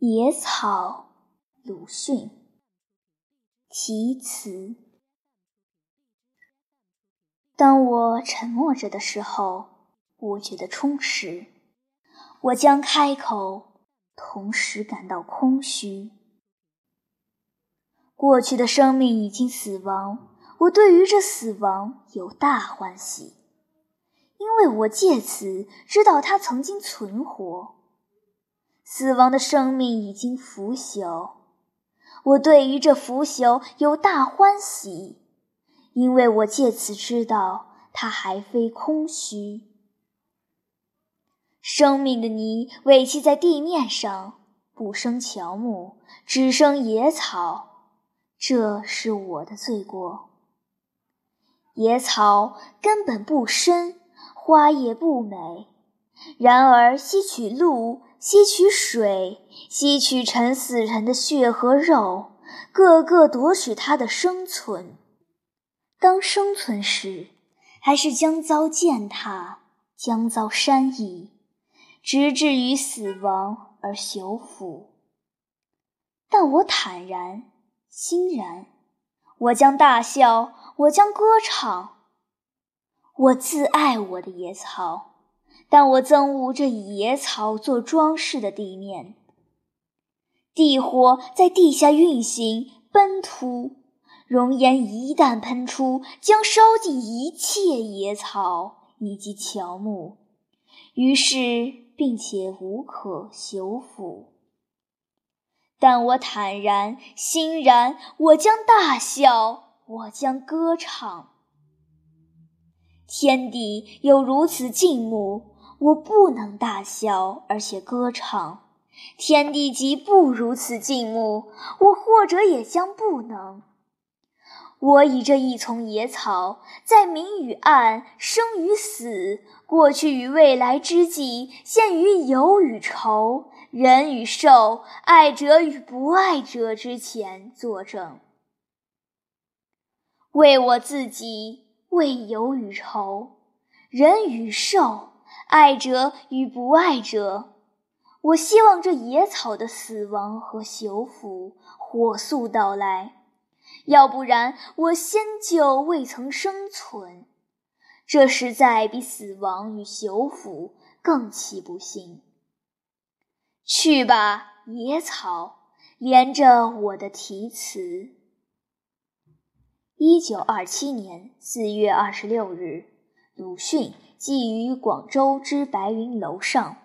野草，鲁迅。题词：当我沉默着的时候，我觉得充实；我将开口，同时感到空虚。过去的生命已经死亡，我对于这死亡有大欢喜，因为我借此知道它曾经存活。死亡的生命已经腐朽，我对于这腐朽有大欢喜，因为我借此知道它还非空虚。生命的泥委弃在地面上，不生乔木，只生野草，这是我的罪过。野草根本不深，花也不美，然而吸取露。吸取水，吸取沉死人的血和肉，个个夺取他的生存。当生存时，还是将遭践踏，将遭山移，直至于死亡而朽腐。但我坦然，欣然，我将大笑，我将歌唱。我自爱我的野草。但我憎恶这以野草做装饰的地面。地火在地下运行奔突，熔岩一旦喷出，将烧尽一切野草以及乔木，于是并且无可修复。但我坦然欣然，我将大笑，我将歌唱。天地有如此静穆。我不能大笑，而且歌唱。天地即不如此静穆，我或者也将不能。我以这一丛野草，在明与暗、生与死、过去与未来之际，陷于有与愁、人与兽、爱者与不爱者之前作证，为我自己，为有与愁、人与兽。爱者与不爱者，我希望这野草的死亡和朽腐火速到来，要不然我先就未曾生存。这实在比死亡与朽腐更其不幸。去吧，野草，连着我的题词。一九二七年四月二十六日，鲁迅。寄于广州之白云楼上。